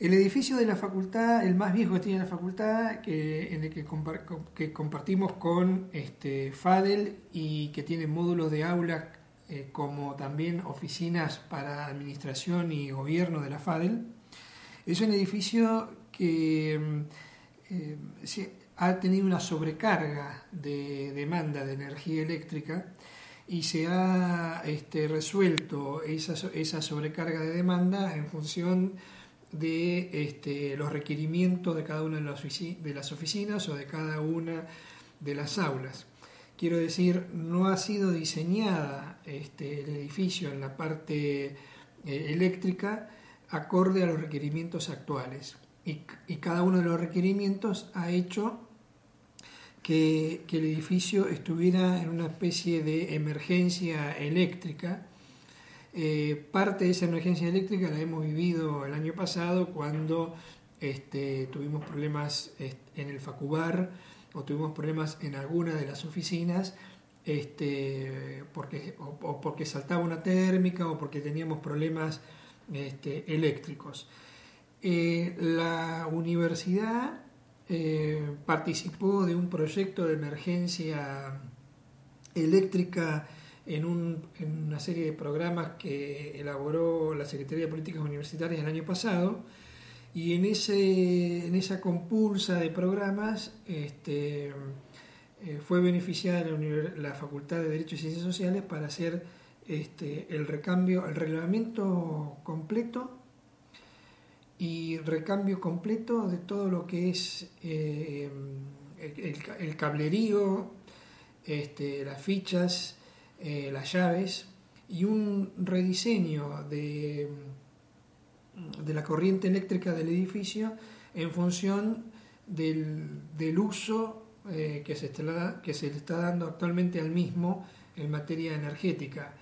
El edificio de la facultad, el más viejo que tiene la facultad, que, en el que, compartimos con este, FADEL y que tiene módulos de aula eh, como también oficinas para administración y gobierno de la FADEL, es un edificio que mm, eh, ha tenido una sobrecarga de demanda de energía eléctrica y se ha este, resuelto esa, esa sobrecarga de demanda en función de este, los requerimientos de cada una de las, oficinas o de cada una de las aulas. Quiero decir, no ha sido diseñada este, el edificio en la parte eh, eléctrica acorde a los requerimientos actuales. Y, cada uno de los requerimientos ha hecho que, que, el edificio estuviera en una especie de emergencia eléctrica eh, parte de esa emergencia eléctrica la hemos vivido el año pasado cuando este, tuvimos problemas en el Facubar o tuvimos problemas en alguna de las oficinas este, porque, o, porque saltaba una térmica o porque teníamos problemas este, eléctricos. Eh, la universidad eh, participó de un proyecto de emergencia eléctrica en, una serie de programas que elaboró la Secretaría de Políticas Universitarias el año pasado y en, ese, en esa compulsa de programas este, eh, fue beneficiada la, Facultad de Derechos y Ciencias Sociales para hacer este, el recambio, el relevamiento completo y recambio completo de todo lo que es eh, el, cablerío, este, las fichas, eh, las llaves y un rediseño de, de, la corriente eléctrica del edificio en función del, uso eh, que, se está, que se le está dando actualmente al mismo en materia energética.